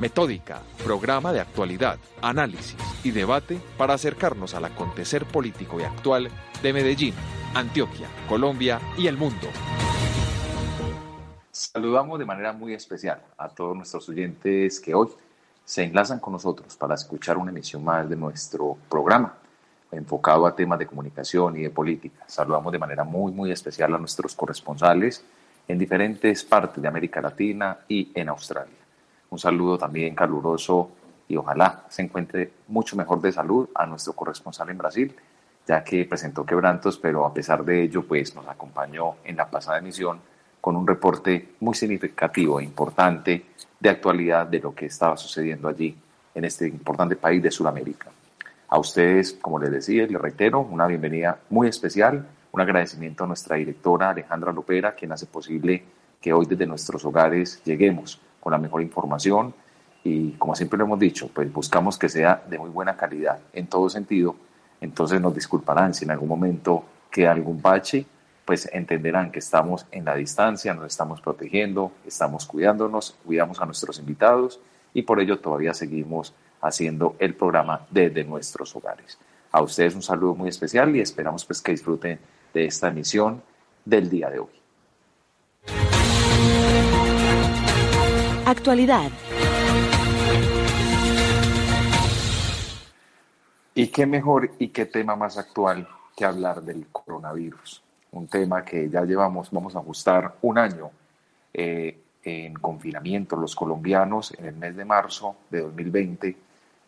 Metódica, programa de actualidad, análisis y debate para acercarnos al acontecer político y actual de Medellín, Antioquia, Colombia y el mundo. Saludamos de manera muy especial a todos nuestros oyentes que hoy se enlazan con nosotros para escuchar una emisión más de nuestro programa enfocado a temas de comunicación y de política. Saludamos de manera muy, muy especial a nuestros corresponsales en diferentes partes de América Latina y en Australia. Un saludo también caluroso y ojalá se encuentre mucho mejor de salud a nuestro corresponsal en Brasil, ya que presentó quebrantos, pero a pesar de ello, pues nos acompañó en la pasada emisión con un reporte muy significativo e importante de actualidad de lo que estaba sucediendo allí en este importante país de Sudamérica. A ustedes, como les decía, les reitero, una bienvenida muy especial, un agradecimiento a nuestra directora Alejandra Lopera, quien hace posible que hoy desde nuestros hogares lleguemos con la mejor información y como siempre lo hemos dicho, pues buscamos que sea de muy buena calidad en todo sentido. Entonces nos disculparán si en algún momento queda algún bache, pues entenderán que estamos en la distancia, nos estamos protegiendo, estamos cuidándonos, cuidamos a nuestros invitados y por ello todavía seguimos haciendo el programa desde nuestros hogares. A ustedes un saludo muy especial y esperamos pues que disfruten de esta emisión del día de hoy. Actualidad. ¿Y qué mejor y qué tema más actual que hablar del coronavirus? Un tema que ya llevamos, vamos a ajustar un año eh, en confinamiento. Los colombianos en el mes de marzo de 2020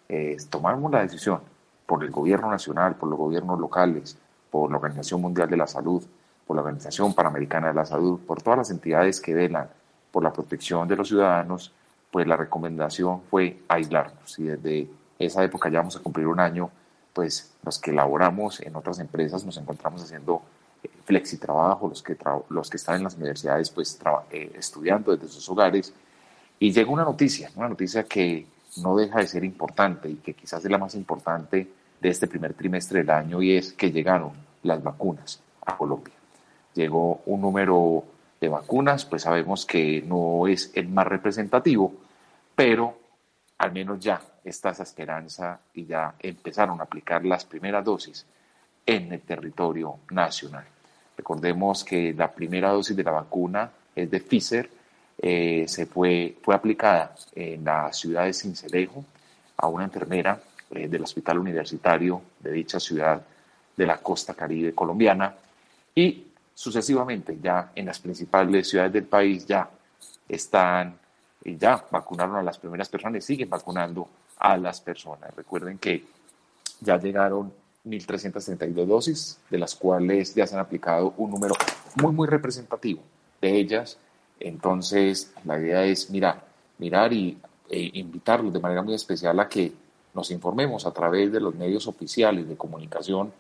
eh, tomamos la decisión por el gobierno nacional, por los gobiernos locales, por la Organización Mundial de la Salud, por la Organización Panamericana de la Salud, por todas las entidades que velan por la protección de los ciudadanos, pues la recomendación fue aislarnos. Y desde esa época ya vamos a cumplir un año, pues los que laboramos en otras empresas nos encontramos haciendo eh, flexi trabajo, los que, los que están en las universidades, pues eh, estudiando desde sus hogares. Y llega una noticia, una noticia que no deja de ser importante y que quizás es la más importante de este primer trimestre del año y es que llegaron las vacunas a Colombia. Llegó un número de vacunas, pues sabemos que no es el más representativo, pero al menos ya está esa esperanza y ya empezaron a aplicar las primeras dosis en el territorio nacional. Recordemos que la primera dosis de la vacuna es de Pfizer, eh, se fue, fue aplicada en la ciudad de Cincelejo a una enfermera eh, del hospital universitario de dicha ciudad de la costa caribe colombiana y sucesivamente ya en las principales ciudades del país ya están, ya vacunaron a las primeras personas y siguen vacunando a las personas. Recuerden que ya llegaron 1.332 dosis, de las cuales ya se han aplicado un número muy, muy representativo de ellas. Entonces, la idea es mirar, mirar y e invitarlos de manera muy especial a que nos informemos a través de los medios oficiales de comunicación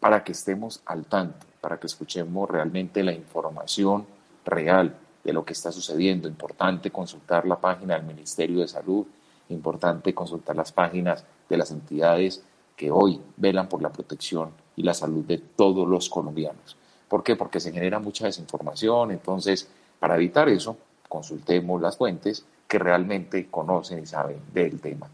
para que estemos al tanto, para que escuchemos realmente la información real de lo que está sucediendo. Importante consultar la página del Ministerio de Salud, importante consultar las páginas de las entidades que hoy velan por la protección y la salud de todos los colombianos. ¿Por qué? Porque se genera mucha desinformación, entonces para evitar eso, consultemos las fuentes que realmente conocen y saben del tema.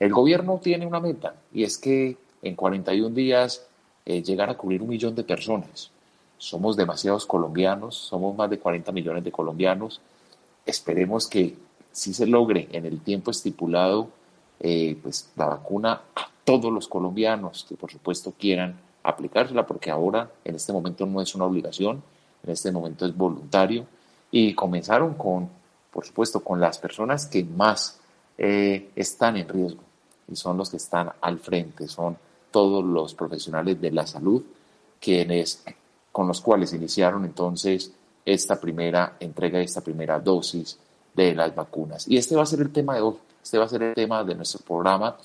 El gobierno tiene una meta y es que en 41 días eh, llegar a cubrir un millón de personas. Somos demasiados colombianos, somos más de 40 millones de colombianos. Esperemos que si se logre en el tiempo estipulado eh, pues la vacuna a todos los colombianos que por supuesto quieran aplicársela, porque ahora en este momento no es una obligación, en este momento es voluntario. Y comenzaron con, por supuesto, con las personas que más eh, están en riesgo y son los que están al frente, son todos los profesionales de la salud, quienes con los cuales iniciaron entonces esta primera entrega, esta primera dosis de las vacunas. Y este va a ser el tema de hoy, este va a ser el tema de nuestro programa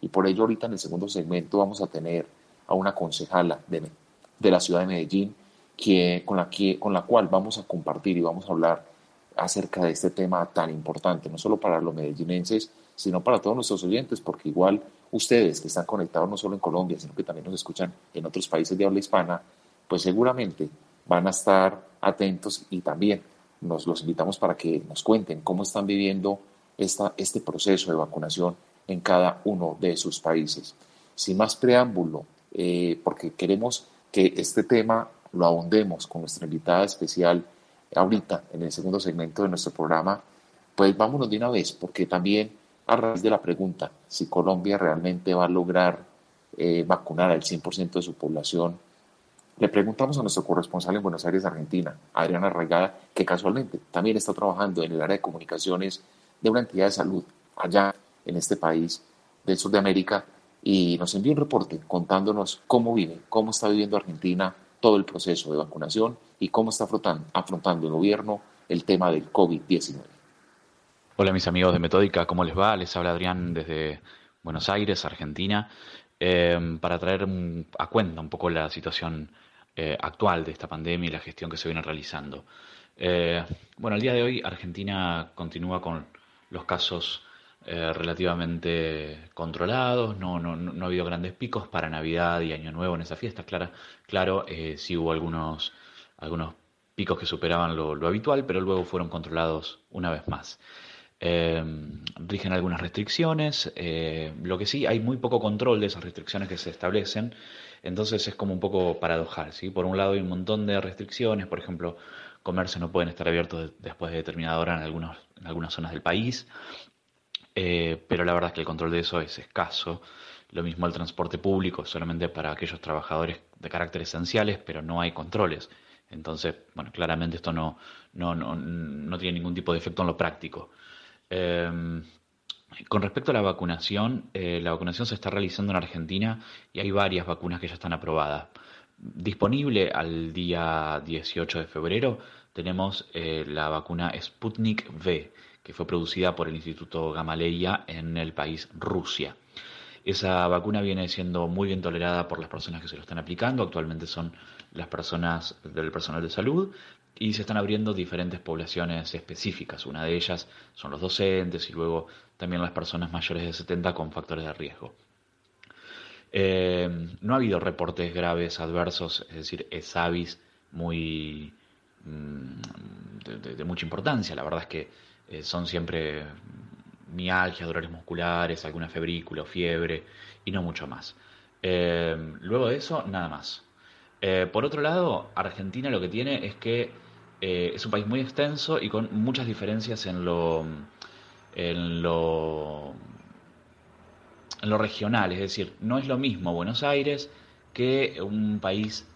y por ello ahorita en el segundo segmento vamos a tener a una concejala de, de la ciudad de Medellín que, con, la que, con la cual vamos a compartir y vamos a hablar acerca de este tema tan importante, no solo para los medellinenses, sino para todos nuestros oyentes, porque igual ustedes que están conectados no solo en Colombia, sino que también nos escuchan en otros países de habla hispana, pues seguramente van a estar atentos y también nos los invitamos para que nos cuenten cómo están viviendo esta, este proceso de vacunación en cada uno de sus países. Sin más preámbulo, eh, porque queremos que este tema lo ahondemos con nuestra invitada especial ahorita en el segundo segmento de nuestro programa, pues vámonos de una vez, porque también a raíz de la pregunta si Colombia realmente va a lograr eh, vacunar al 100% de su población, le preguntamos a nuestro corresponsal en Buenos Aires, Argentina, Adriana Arraigada, que casualmente también está trabajando en el área de comunicaciones de una entidad de salud allá en este país del sur de América, y nos envió un reporte contándonos cómo vive, cómo está viviendo Argentina todo el proceso de vacunación y cómo está afrontando, afrontando el gobierno el tema del COVID-19. Hola mis amigos de Metódica, ¿cómo les va? Les habla Adrián desde Buenos Aires, Argentina, em, para traer a cuenta un poco la situación eh, actual de esta pandemia y la gestión que se viene realizando. Eh, bueno, al día de hoy Argentina continúa con los casos eh, relativamente controlados, no, no, ha habido grandes picos para Navidad y Año Nuevo en esa fiesta, claro, claro sí hubo algunos picos que superaban lo, habitual, pero luego fueron controlados una vez más. Eh, rigen algunas restricciones, lo que sí, hay muy poco control de esas restricciones que se establecen, entonces es como un poco paradojal, ¿sí? Por un lado hay un montón de restricciones, por ejemplo, comercios no pueden estar abiertos después de determinada hora en, algunos, en algunas zonas del país, eh, pero la verdad es que el control de eso es escaso. Lo mismo el transporte público, solamente para aquellos trabajadores de carácter esenciales, pero no hay controles. Entonces, bueno, claramente esto no, no, no, no tiene ningún tipo de efecto en lo práctico. Em, con respecto a la vacunación, eh, la vacunación se está realizando en Argentina y hay varias vacunas que ya están aprobadas. Disponible al día 18 de febrero tenemos eh, la vacuna Sputnik V, que fue producida por el Instituto Gamaleya en el país Rusia. Esa vacuna viene siendo muy bien tolerada por las personas que se lo están aplicando. Actualmente son las personas del personal de salud y se están abriendo diferentes poblaciones específicas. Una de ellas son los docentes y luego también las personas mayores de 70 con factores de riesgo. Eh, no ha habido reportes graves adversos, es decir, es avis muy mm, de mucha importancia. La verdad es que eh, son siempre mialgias, dolores musculares, alguna febrícula o fiebre y no mucho más. Eh, luego de eso, nada más. Por otro lado, Argentina lo que tiene es que es un país muy extenso y con muchas diferencias en lo, en lo, en lo regional. Es decir, no es lo mismo Buenos Aires que un país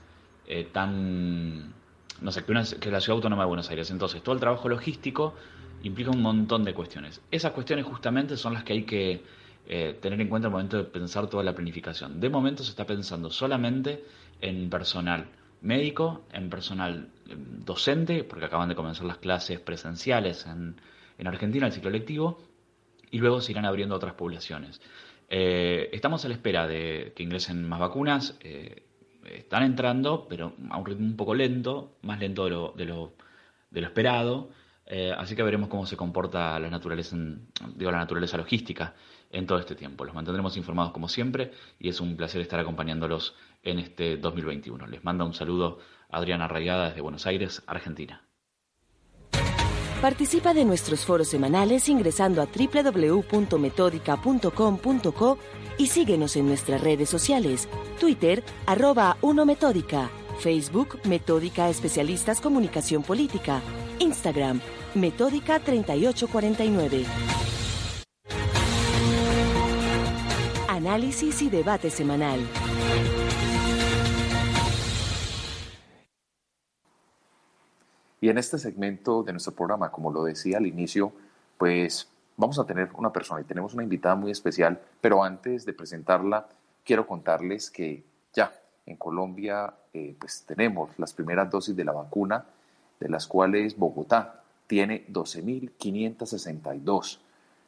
tan, no sé, que, que la ciudad autónoma de Buenos Aires. Entonces, todo el trabajo logístico implica un montón de cuestiones. Esas cuestiones justamente son las que hay que eh, tener en cuenta al momento de pensar toda la planificación. De momento se está pensando solamente en personal médico, en personal em, docente, porque acaban de comenzar las clases presenciales en, Argentina, el ciclo lectivo, y luego se irán abriendo otras poblaciones. Eh, estamos a la espera de que ingresen más vacunas. Eh, están entrando, pero a un ritmo un poco lento, más lento de lo, de lo, esperado. Eh, así que veremos cómo se comporta la naturaleza, digo, la naturaleza logística en todo este tiempo. Los mantendremos informados como siempre y es un placer estar acompañándolos en este 2021. Les manda un saludo Adriana Rayada desde Buenos Aires, Argentina. Participa de nuestros foros semanales ingresando a www.metódica.com.co y síguenos en nuestras redes sociales, Twitter, arroba 1Metódica, Facebook, Metódica Especialistas Comunicación Política, Instagram, Metódica 3849. Análisis y debate semanal. Y en este segmento de nuestro programa, como lo decía al inicio, pues vamos a tener una persona y tenemos una invitada muy especial, pero antes de presentarla, quiero contarles que ya en Colombia eh, pues tenemos las primeras dosis de la vacuna de las cuales Bogotá tiene 12.562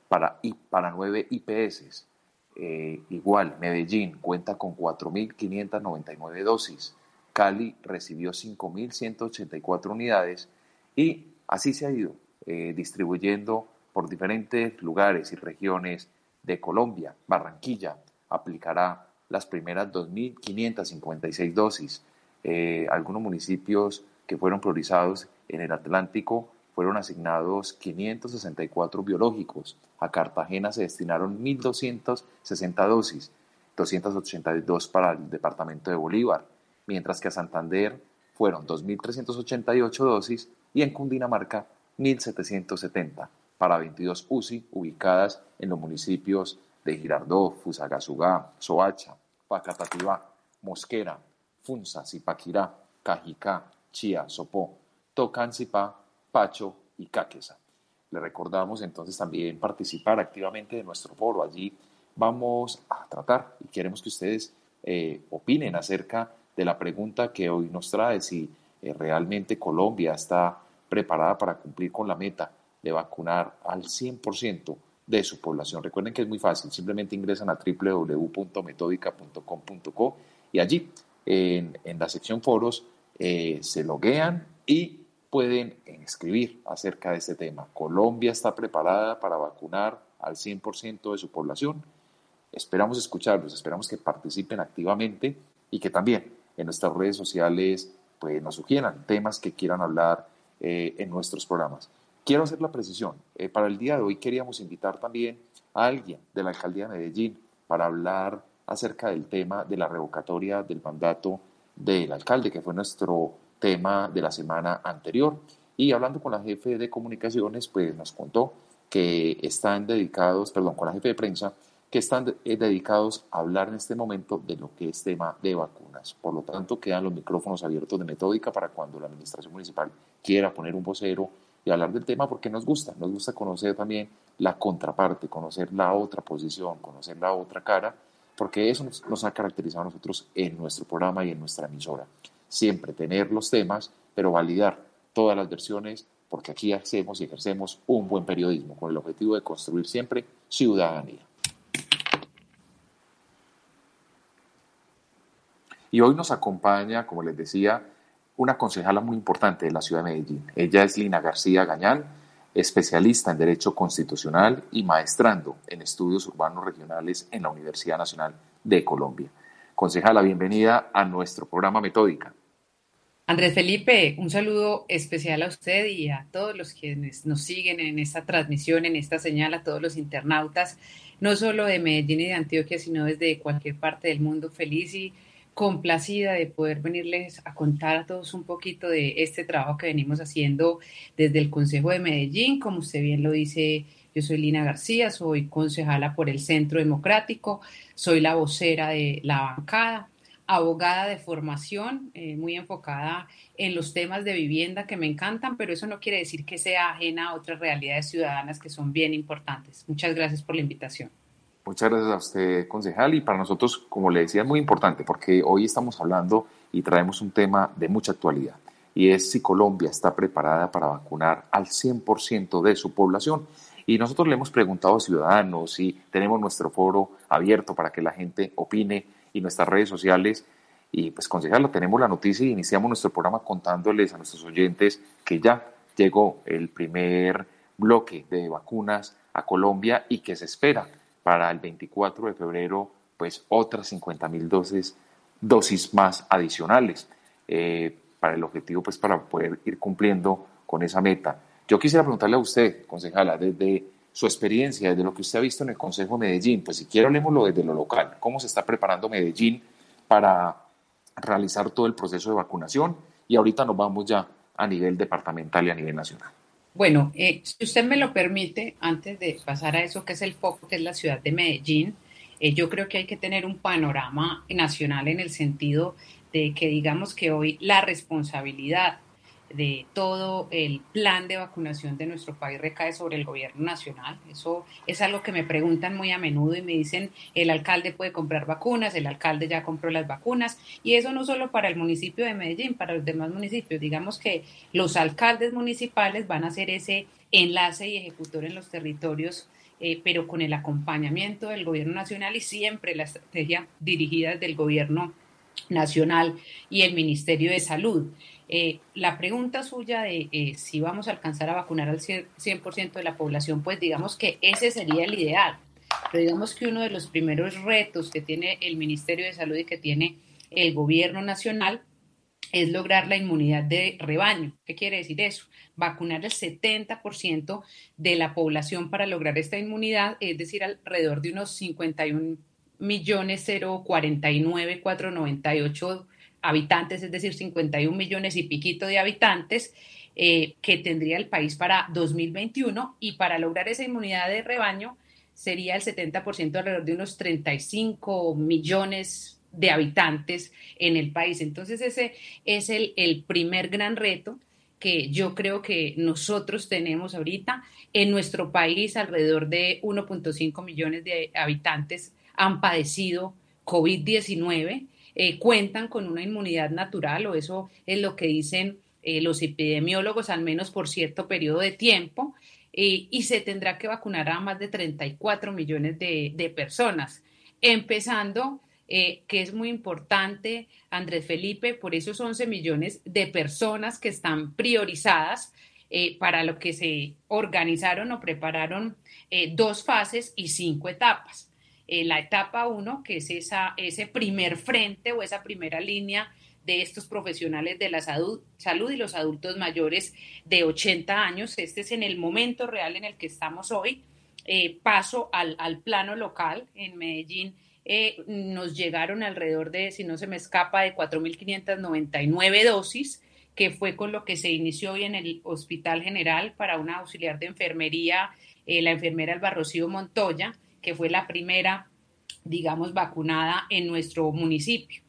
para, para 9 IPS. Eh, igual, Medellín cuenta con 4.599 dosis. Cali recibió 5.184 unidades y así se ha ido eh, distribuyendo por diferentes lugares y regiones de Colombia. Barranquilla aplicará las primeras 2.556 dosis. Eh, algunos municipios que fueron priorizados en el Atlántico fueron asignados 564 biológicos. A Cartagena se destinaron 1.260 dosis, 282 para el departamento de Bolívar, mientras que a Santander fueron 2.388 dosis y en Cundinamarca 1.770 para 22 UCI ubicadas en los municipios de Girardó, Fusagasugá, Soacha, Pacatativá, Mosquera, Funza, Zipaquirá, Cajicá, Chía, Sopó, Tocancipá, Pacho y Caquesa. Le recordamos entonces también participar activamente de nuestro foro. Allí vamos a tratar y queremos que ustedes eh, opinen acerca de la pregunta que hoy nos trae, si eh, realmente Colombia está preparada para cumplir con la meta de vacunar al 100% de su población. Recuerden que es muy fácil, simplemente ingresan a www.metódica.com.co y allí en, la sección foros eh, se loguean y pueden escribir acerca de este tema. Colombia está preparada para vacunar al 100% de su población. Esperamos escucharlos, esperamos que participen activamente y que también en nuestras redes sociales pues, nos sugieran temas que quieran hablar eh, en nuestros programas. Quiero hacer la precisión. Eh, para el día de hoy queríamos invitar también a alguien de la alcaldía de Medellín para hablar acerca del tema de la revocatoria del mandato del alcalde, que fue nuestro tema de la semana anterior. Y hablando con la jefe de comunicaciones, pues nos contó que están dedicados, perdón, con la jefe de prensa, que están eh, dedicados a hablar en este momento de lo que es tema de vacunas. Por lo tanto, quedan los micrófonos abiertos de metódica para cuando la administración municipal quiera poner un vocero y hablar del tema porque nos gusta, nos gusta conocer también la contraparte, conocer la otra posición, conocer la otra cara, porque eso nos, nos ha caracterizado a nosotros en nuestro programa y en nuestra emisora. Siempre tener los temas, pero validar todas las versiones, porque aquí hacemos y ejercemos un buen periodismo con el objetivo de construir siempre ciudadanía. Y hoy nos acompaña, como les decía, una concejala muy importante de la ciudad de Medellín. Ella es Lina García Gañán, especialista en Derecho Constitucional y maestrando en Estudios Urbanos Regionales en la Universidad Nacional de Colombia. Concejala, bienvenida a nuestro programa Metódica. Andrés Felipe, un saludo especial a usted y a todos los quienes nos siguen en esta transmisión, en esta señal, a todos los internautas, no solo de Medellín y de Antioquia, sino desde cualquier parte del mundo. Feliz y complacida de poder venirles a contar a todos un poquito de este trabajo que venimos haciendo desde el Consejo de Medellín. Como usted bien lo dice, yo soy Lina García, soy concejala por el Centro Democrático, soy la vocera de la bancada, abogada de formación, eh, muy enfocada en los temas de vivienda que me encantan, pero eso no quiere decir que sea ajena a otras realidades ciudadanas que son bien importantes. Muchas gracias por la invitación. Muchas gracias a usted, concejal, y para nosotros, como le decía, es muy importante porque hoy estamos hablando y traemos un tema de mucha actualidad, y es si Colombia está preparada para vacunar al 100% de su población. Y nosotros le hemos preguntado a ciudadanos y tenemos nuestro foro abierto para que la gente opine y nuestras redes sociales. Y pues, concejal, tenemos la noticia y iniciamos nuestro programa contándoles a nuestros oyentes que ya llegó el primer bloque de vacunas a Colombia y que se espera para el 24 de febrero, pues otras 50 mil dosis, dosis más adicionales eh, para el objetivo, pues para poder ir cumpliendo con esa meta. Yo quisiera preguntarle a usted, concejala, desde su experiencia, desde lo que usted ha visto en el Consejo de Medellín, pues si quiere hablemoslo desde lo local, ¿cómo se está preparando Medellín para realizar todo el proceso de vacunación? Y ahorita nos vamos ya a nivel departamental y a nivel nacional. Bueno, eh, si usted me lo permite, antes de pasar a eso que es el foco, que es la ciudad de Medellín, eh, yo creo que hay que tener un panorama nacional en el sentido de que digamos que hoy la responsabilidad de todo el plan de vacunación de nuestro país recae sobre el gobierno nacional. Eso es algo que me preguntan muy a menudo y me dicen, el alcalde puede comprar vacunas, el alcalde ya compró las vacunas, y eso no solo para el municipio de Medellín, para los demás municipios. Digamos que los alcaldes municipales van a ser ese enlace y ejecutor en los territorios eh, pero con el acompañamiento del gobierno nacional y siempre la estrategia dirigida del gobierno nacional y el Ministerio de Salud. Eh, la pregunta suya de eh, si vamos a alcanzar a vacunar al 100% de la población, pues digamos que ese sería el ideal. Pero digamos que uno de los primeros retos que tiene el Ministerio de Salud y que tiene el gobierno nacional es lograr la inmunidad de rebaño. ¿Qué quiere decir eso? Vacunar el 70% de la población para lograr esta inmunidad, es decir, alrededor de unos 51 millones 049 498 habitantes, es decir, 51 millones y piquito de habitantes eh, que tendría el país para 2021 y para lograr esa inmunidad de rebaño sería el 70% alrededor de unos 35 millones de habitantes en el país. Entonces ese es el, el primer gran reto que yo creo que nosotros tenemos ahorita. En nuestro país alrededor de 1.5 millones de habitantes han padecido COVID-19, eh, cuentan con una inmunidad natural o eso es lo que dicen eh, los epidemiólogos, al menos por cierto periodo de tiempo, eh, y se tendrá que vacunar a más de 34 millones de, de personas, empezando que es muy importante, Andrés Felipe, por esos 11 millones de personas que están priorizadas para lo que se organizaron o prepararon dos fases y cinco etapas. La etapa uno, que es esa, ese primer frente o esa primera línea de estos profesionales de la salud, y los adultos mayores de 80 años. Este es en el momento real en el que estamos hoy. paso al, al plano local en Medellín eh, nos llegaron alrededor de, si no se me escapa, de 4.599 dosis, que fue con lo que se inició hoy en el Hospital General para una auxiliar de enfermería, eh, la enfermera Albarrocío Montoya, que fue la primera, digamos, vacunada en nuestro municipio.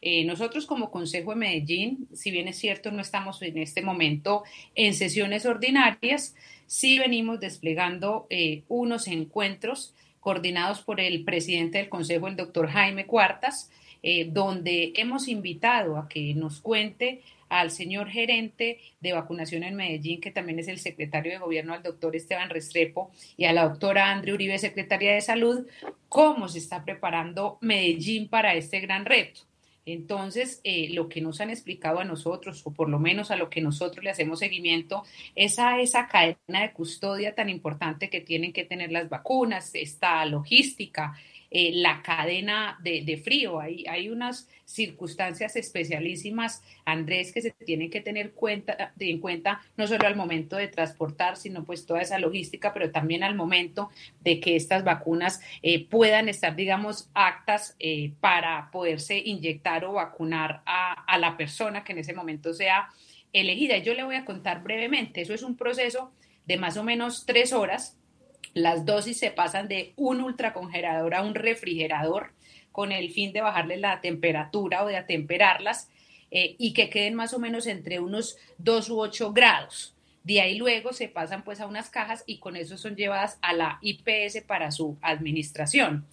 Eh, nosotros como Consejo de Medellín, si bien es cierto, no estamos en este momento en sesiones ordinarias, sí venimos desplegando unos encuentros coordinados por el presidente del Consejo, el doctor Jaime Cuartas, eh, donde hemos invitado a que nos cuente al señor gerente de vacunación en Medellín, que también es el secretario de gobierno, al doctor Esteban Restrepo, y a la doctora Andrea Uribe, secretaria de salud, cómo se está preparando Medellín para este gran reto. Entonces, eh, lo que nos han explicado a nosotros, o por lo menos a lo que nosotros le hacemos seguimiento, es a esa cadena de custodia tan importante que tienen que tener las vacunas, esta logística, eh, la cadena de, frío. Hay, hay unas circunstancias especialísimas, Andrés, que se tienen que tener cuenta, en cuenta no solo al momento de transportar, sino pues toda esa logística, pero también al momento de que estas vacunas eh, puedan estar, digamos, actas eh, para poderse inyectar o vacunar a, a la persona que en ese momento sea elegida. Yo le voy a contar brevemente, eso es un proceso de más o menos tres horas las dosis se pasan de un ultracongelador a un refrigerador con el fin de bajarle la temperatura o de atemperarlas eh, y que queden más o menos entre unos 2 u 8 grados. De ahí luego se pasan pues a unas cajas y con eso son llevadas a la IPS para su administración.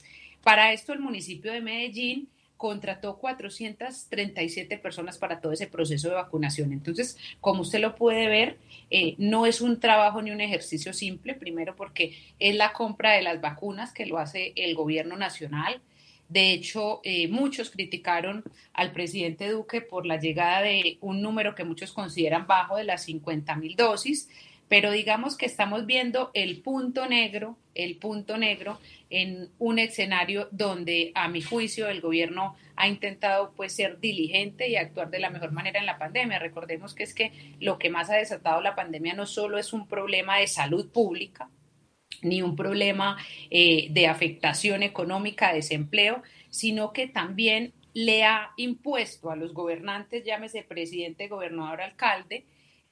Para esto el municipio de Medellín contrató 437 personas para todo ese proceso de vacunación. Entonces, como usted lo puede ver, eh, no es un trabajo ni un ejercicio simple, primero porque es la compra de las vacunas que lo hace el gobierno nacional. De hecho, eh, muchos criticaron al presidente Duque por la llegada de un número que muchos consideran bajo de las 50 mil dosis pero digamos que estamos viendo el punto negro, el punto negro en un escenario donde a mi juicio el gobierno ha intentado pues ser diligente y actuar de la mejor manera en la pandemia. Recordemos que es que lo que más ha desatado la pandemia no solo es un problema de salud pública, ni un problema eh, de afectación económica, desempleo, sino que también le ha impuesto a los gobernantes, llámese presidente, gobernador, alcalde,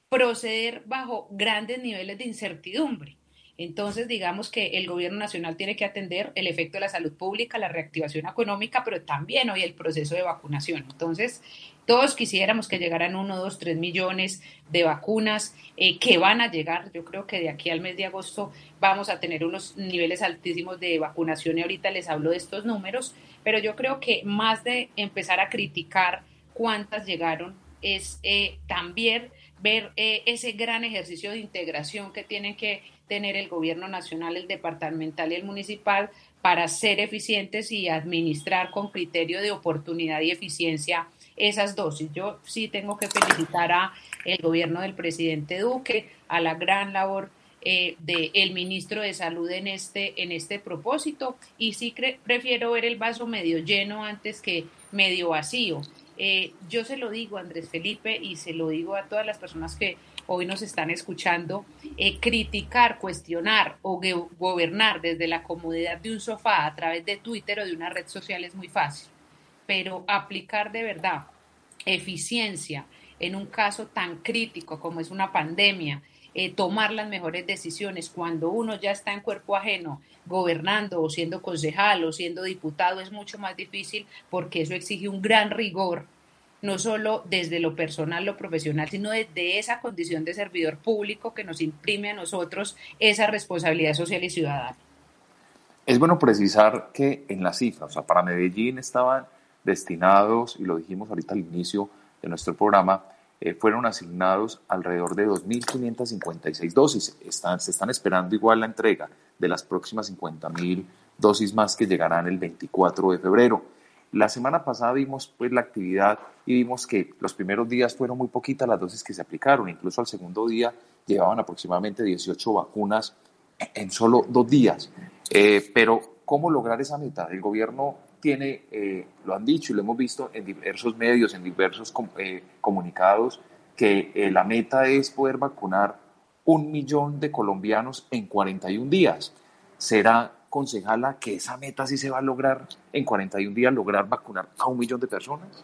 proceder bajo grandes niveles de incertidumbre. Entonces, digamos que el gobierno nacional tiene que atender el efecto de la salud pública, la reactivación económica, pero también hoy el proceso de vacunación. Entonces, todos quisiéramos que llegaran uno, dos, tres millones de vacunas eh, que van a llegar. Yo creo que de aquí al mes de agosto vamos a tener unos niveles altísimos de vacunación y ahorita les hablo de estos números, pero yo creo que más de empezar a criticar cuántas llegaron es eh, también ver eh, ese gran ejercicio de integración que tienen que tener el gobierno nacional, el departamental y el municipal para ser eficientes y administrar con criterio de oportunidad y eficiencia esas dosis. Yo sí tengo que felicitar a el gobierno del presidente Duque, a la gran labor eh, del ministro de Salud en este, en este propósito y sí prefiero ver el vaso medio lleno antes que medio vacío. Eh, yo se lo digo a Andrés Felipe y se lo digo a todas las personas que hoy nos están escuchando, eh, criticar, cuestionar o gobernar desde la comodidad de un sofá a través de Twitter o de una red social es muy fácil, pero aplicar de verdad eficiencia en un caso tan crítico como es una pandemia, eh, tomar las mejores decisiones cuando uno ya está en cuerpo ajeno, gobernando o siendo concejal o siendo diputado, es mucho más difícil porque eso exige un gran rigor no solo desde lo personal, lo profesional, sino desde esa condición de servidor público que nos imprime a nosotros esa responsabilidad social y ciudadana. Es bueno precisar que en las cifras, o sea, para Medellín estaban destinados, y lo dijimos ahorita al inicio de nuestro programa, eh, fueron asignados alrededor de 2.556 dosis. Están, se están esperando igual la entrega de las próximas 50.000 dosis más que llegarán el 24 de febrero. La semana pasada vimos pues la actividad y vimos que los primeros días fueron muy poquitas las dosis que se aplicaron, incluso al segundo día llevaban aproximadamente 18 vacunas en solo dos días. Eh, pero, ¿cómo lograr esa meta? El gobierno tiene, eh, lo han dicho y lo hemos visto en diversos medios, en diversos eh, comunicados, que la meta es poder vacunar un millón de colombianos en 41 días. ¿Será concejala, que esa meta sí se va a lograr en 41 días, lograr vacunar a un millón de personas?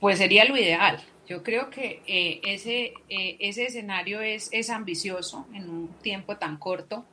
Pues sería lo ideal. Yo creo que eh, ese, eh, ese escenario es, es ambicioso en un tiempo tan corto.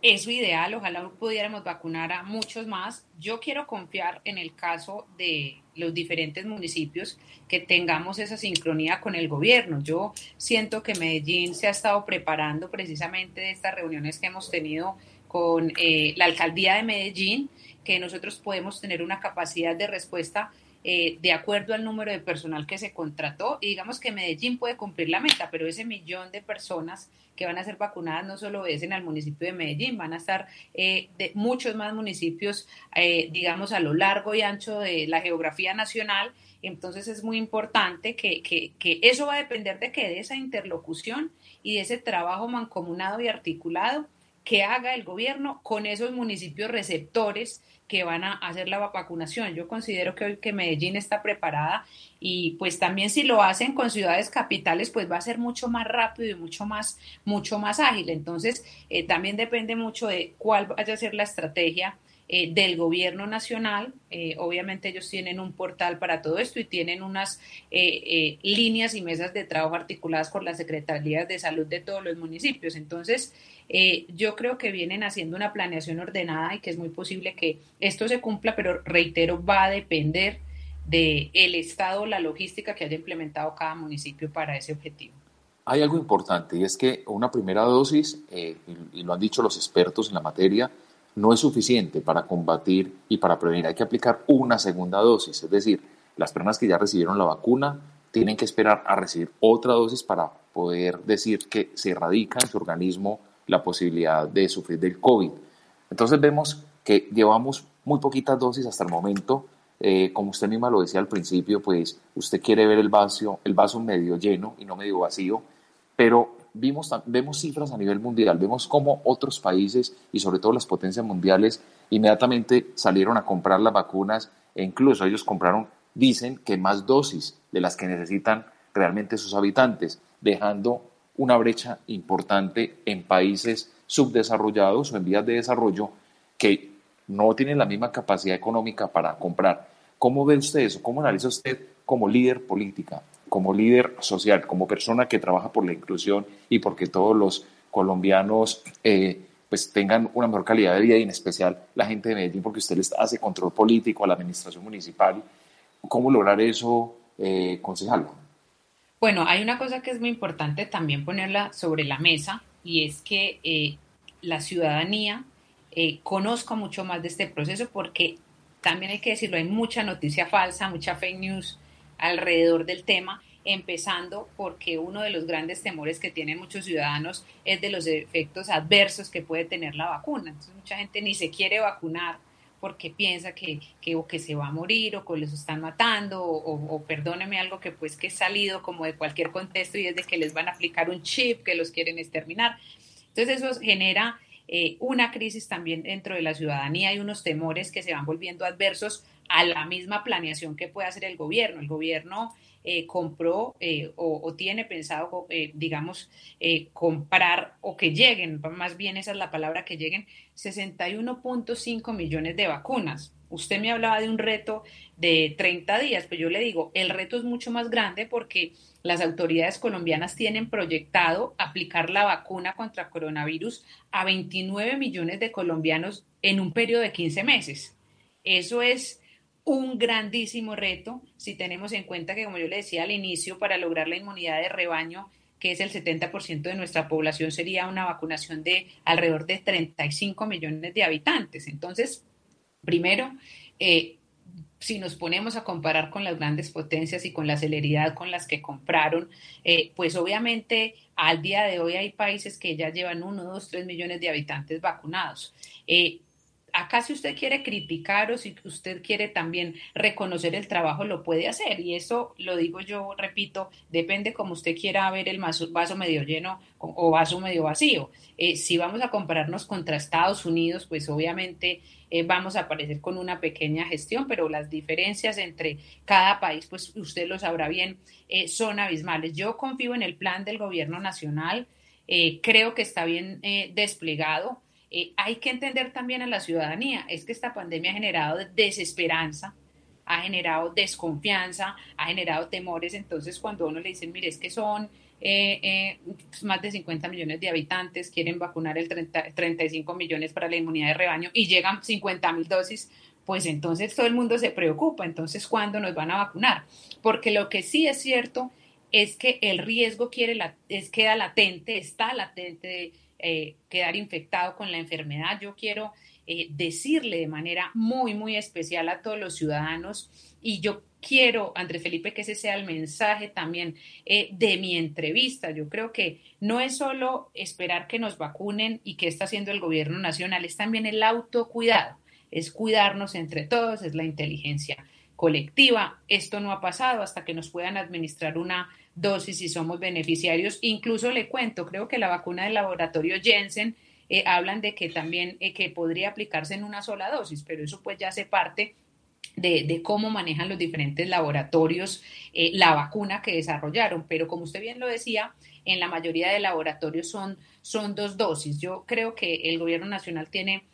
Es ideal, ojalá pudiéramos vacunar a muchos más. Yo quiero confiar en el caso de los diferentes municipios que tengamos esa sincronía con el gobierno. Yo siento que Medellín se ha estado preparando precisamente de estas reuniones que hemos tenido con eh, la alcaldía de Medellín, que nosotros podemos tener una capacidad de respuesta eh, de acuerdo al número de personal que se contrató. Y digamos que Medellín puede cumplir la meta, pero ese millón de personas que van a ser vacunadas no solo es en el municipio de Medellín, van a estar eh, de muchos más municipios, digamos, a lo largo y ancho de la geografía nacional. Entonces es muy importante que, que, que eso va a depender de que de esa interlocución y de ese trabajo mancomunado y articulado que haga el gobierno con esos municipios receptores que van a hacer la vacunación. Yo considero que hoy que Medellín está preparada y pues también si lo hacen con ciudades capitales pues va a ser mucho más rápido y mucho más mucho más ágil. Entonces eh, también depende mucho de cuál vaya a ser la estrategia eh, del gobierno nacional. Eh, obviamente ellos tienen un portal para todo esto y tienen unas eh, líneas y mesas de trabajo articuladas con las secretarías de salud de todos los municipios. Entonces, yo creo que vienen haciendo una planeación ordenada y que es muy posible que esto se cumpla, pero reitero, va a depender del el estado, la logística que haya implementado cada municipio para ese objetivo. Hay algo importante y es que una primera dosis, y lo han dicho los expertos en la materia, no es suficiente para combatir y para prevenir. Hay que aplicar una segunda dosis, es decir, las personas que ya recibieron la vacuna tienen que esperar a recibir otra dosis para poder decir que se erradica en su organismo la posibilidad de sufrir del COVID. Entonces vemos que llevamos muy poquitas dosis hasta el momento. Eh, como usted misma lo decía al principio, pues usted quiere ver el vaso, el vaso medio lleno y no medio vacío, pero vimos, vemos cifras a nivel mundial, vemos cómo otros países y sobre todo las potencias mundiales inmediatamente salieron a comprar las vacunas e incluso ellos compraron, dicen que más dosis de las que necesitan realmente sus habitantes, dejando una brecha importante en países subdesarrollados o en vías de desarrollo que no tienen la misma capacidad económica para comprar. ¿Cómo ve usted eso? ¿Cómo analiza usted como líder política como líder social, como persona que trabaja por la inclusión y porque todos los colombianos eh, pues tengan una mejor calidad de vida y en especial la gente de Medellín, porque usted les hace control político a la administración municipal. ¿Cómo lograr eso, eh, Bueno, hay una cosa que es muy importante también ponerla sobre la mesa y es que eh, la ciudadanía eh, conozca mucho más de este proceso porque también hay que decirlo, hay mucha noticia falsa, mucha fake news alrededor del tema, empezando porque uno de los grandes temores que tienen muchos ciudadanos es de los efectos adversos que puede tener la vacuna. Entonces mucha gente ni se quiere vacunar porque piensa que, que o que se va a morir o que les están matando o, perdóneme algo que pues que es salido como de cualquier contexto y es de que les van a aplicar un chip que los quieren exterminar. Entonces eso genera eh, una crisis también dentro de la ciudadanía y unos temores que se van volviendo adversos a la misma planeación que puede hacer el gobierno. El gobierno eh, compró eh, o, tiene pensado, eh, digamos, comprar o que lleguen, más bien esa es la palabra, que lleguen 61.5 millones de vacunas. Usted me hablaba de un reto de 30 días, pues yo le digo, el reto es mucho más grande porque las autoridades colombianas tienen proyectado aplicar la vacuna contra coronavirus a 29 millones de colombianos en un periodo de 15 meses. Eso es un grandísimo reto si tenemos en cuenta que, como yo le decía al inicio, para lograr la inmunidad de rebaño, que es el 70% de nuestra población, sería una vacunación de alrededor de 35 millones de habitantes. Entonces, Primero, eh, si nos ponemos a comparar con las grandes potencias y con la celeridad con las que compraron, eh, pues obviamente al día de hoy hay países que ya llevan uno, dos, tres millones de habitantes vacunados. Eh, acá si usted quiere criticar o si usted quiere también reconocer el trabajo, lo puede hacer. Y eso lo digo yo, repito, depende como usted quiera ver el vaso medio lleno o vaso medio vacío. Eh, si vamos a compararnos contra Estados Unidos, pues obviamente eh, vamos a aparecer con una pequeña gestión, pero las diferencias entre cada país, pues usted lo sabrá bien, eh, son abismales. Yo confío en el plan del gobierno nacional, creo que está bien desplegado eh, hay que entender también a la ciudadanía, es que esta pandemia ha generado desesperanza, ha generado desconfianza, ha generado temores, entonces cuando uno le dicen, mire, es que son eh, eh, más de 50 millones de habitantes, quieren vacunar el 35 millones para la inmunidad de rebaño y llegan 50 mil dosis, pues entonces todo el mundo se preocupa, entonces ¿cuándo nos van a vacunar? Porque lo que sí es cierto es que el riesgo quiere es, queda latente, está latente eh, quedar infectado con la enfermedad. Yo quiero eh, decirle de manera muy, muy especial a todos los ciudadanos y yo quiero, Andrés Felipe, que ese sea el mensaje también eh, de mi entrevista. Yo creo que no es solo esperar que nos vacunen y que está haciendo el gobierno nacional, es también el autocuidado, es cuidarnos entre todos, es la inteligencia colectiva. Esto no ha pasado hasta que nos puedan administrar una dosis y somos beneficiarios. Incluso le cuento, creo que la vacuna del laboratorio Jensen eh, hablan de que también eh, que podría aplicarse en una sola dosis, pero eso pues ya hace parte de, cómo manejan los diferentes laboratorios eh, la vacuna que desarrollaron. Pero como usted bien lo decía, en la mayoría de laboratorios son, son dos dosis. Yo creo que el gobierno nacional tiene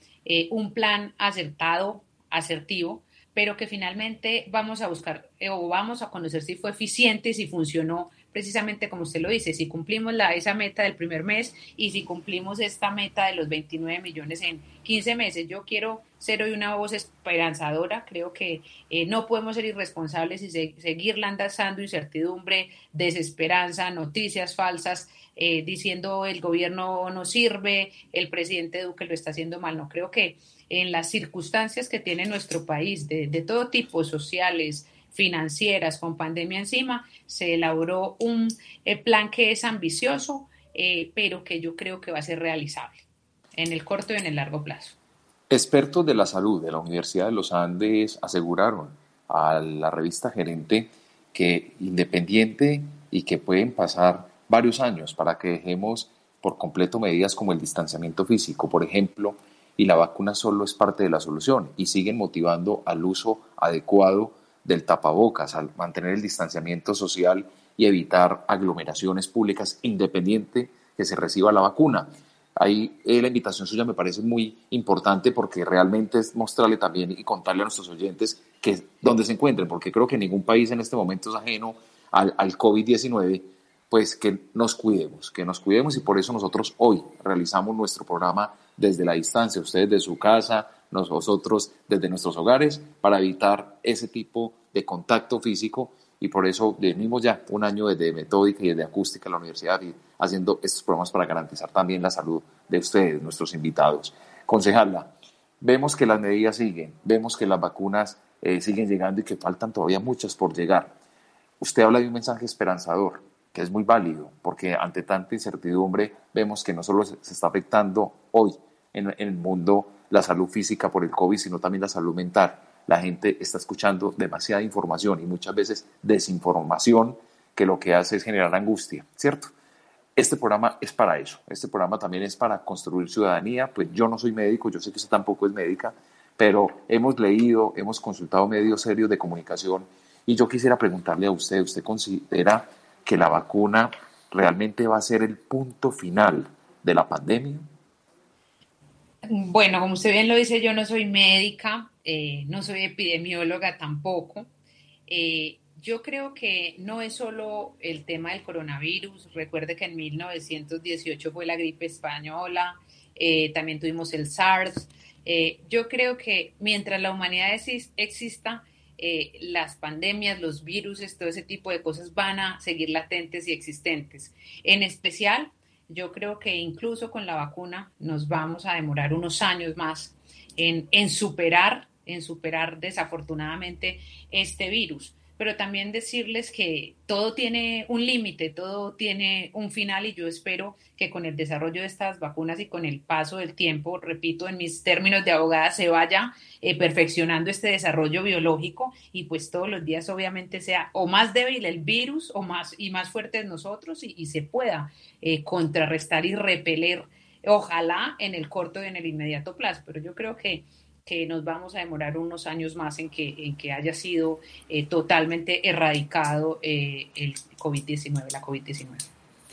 un plan acertado, asertivo, pero que finalmente vamos a buscar eh, o vamos a conocer si fue eficiente, si funcionó precisamente como usted lo dice, si cumplimos la, esa meta del primer mes y si cumplimos esta meta de los 29 millones en 15 meses. Yo quiero ser hoy una voz esperanzadora, creo que eh, no podemos ser irresponsables y seguir lanzando incertidumbre, desesperanza, noticias falsas, eh, diciendo el gobierno no sirve, el presidente Duque lo está haciendo mal. No creo que en las circunstancias que tiene nuestro país, de, todo tipo, sociales, financieras, con pandemia encima, se elaboró un eh, plan que es ambicioso, eh, pero que yo creo que va a ser realizable en el corto y en el largo plazo. Expertos de la salud de la Universidad de los Andes aseguraron a la revista Gerente que independiente y que pueden pasar varios años para que dejemos por completo medidas como el distanciamiento físico, por ejemplo, y la vacuna solo es parte de la solución y siguen motivando al uso adecuado del tapabocas, al mantener el distanciamiento social y evitar aglomeraciones públicas independiente que se reciba la vacuna. Ahí eh, la invitación suya me parece muy importante porque realmente es mostrarle también y contarle a nuestros oyentes que donde se encuentren, porque creo que ningún país en este momento es ajeno al, al COVID-19 pues que nos cuidemos, que nos cuidemos y por eso nosotros hoy realizamos nuestro programa desde la distancia, ustedes de su casa, nosotros desde nuestros hogares, para evitar ese tipo de contacto físico y por eso venimos ya un año desde metódica y desde acústica en la universidad haciendo estos programas para garantizar también la salud de ustedes, nuestros invitados. Concejala, vemos que las medidas siguen, vemos que las vacunas eh, siguen llegando y que faltan todavía muchas por llegar. Usted habla de un mensaje esperanzador que es muy válido, porque ante tanta incertidumbre vemos que no solo se está afectando hoy en, el mundo la salud física por el COVID, sino también la salud mental. La gente está escuchando demasiada información y muchas veces desinformación que lo que hace es generar angustia, ¿cierto? Este programa es para eso. Este programa también es para construir ciudadanía. Pues yo no soy médico, yo sé que usted tampoco es médica, pero hemos leído, hemos consultado medios serios de comunicación y yo quisiera preguntarle a usted, ¿usted considera que la vacuna realmente va a ser el punto final de la pandemia? Bueno, como usted bien lo dice, yo no soy médica, eh, no soy epidemióloga tampoco. Eh, yo creo que no es solo el tema del coronavirus. Recuerde que en 1918 fue la gripe española, eh, también tuvimos el SARS. yo creo que mientras la humanidad exista, las pandemias, los virus, todo ese tipo de cosas van a seguir latentes y existentes. En especial, yo creo que incluso con la vacuna nos vamos a demorar unos años más en, en superar, en superar desafortunadamente este virus pero también decirles que todo tiene un límite, todo tiene un final y yo espero que con el desarrollo de estas vacunas y con el paso del tiempo, repito, en mis términos de abogada, se vaya eh, perfeccionando este desarrollo biológico y pues todos los días obviamente sea o más débil el virus o más y más fuertes nosotros y, se pueda eh, contrarrestar y repeler, ojalá en el corto y en el inmediato plazo, pero yo creo que que nos vamos a demorar unos años más en que, en que haya sido eh, totalmente erradicado eh, el COVID-19, la COVID-19.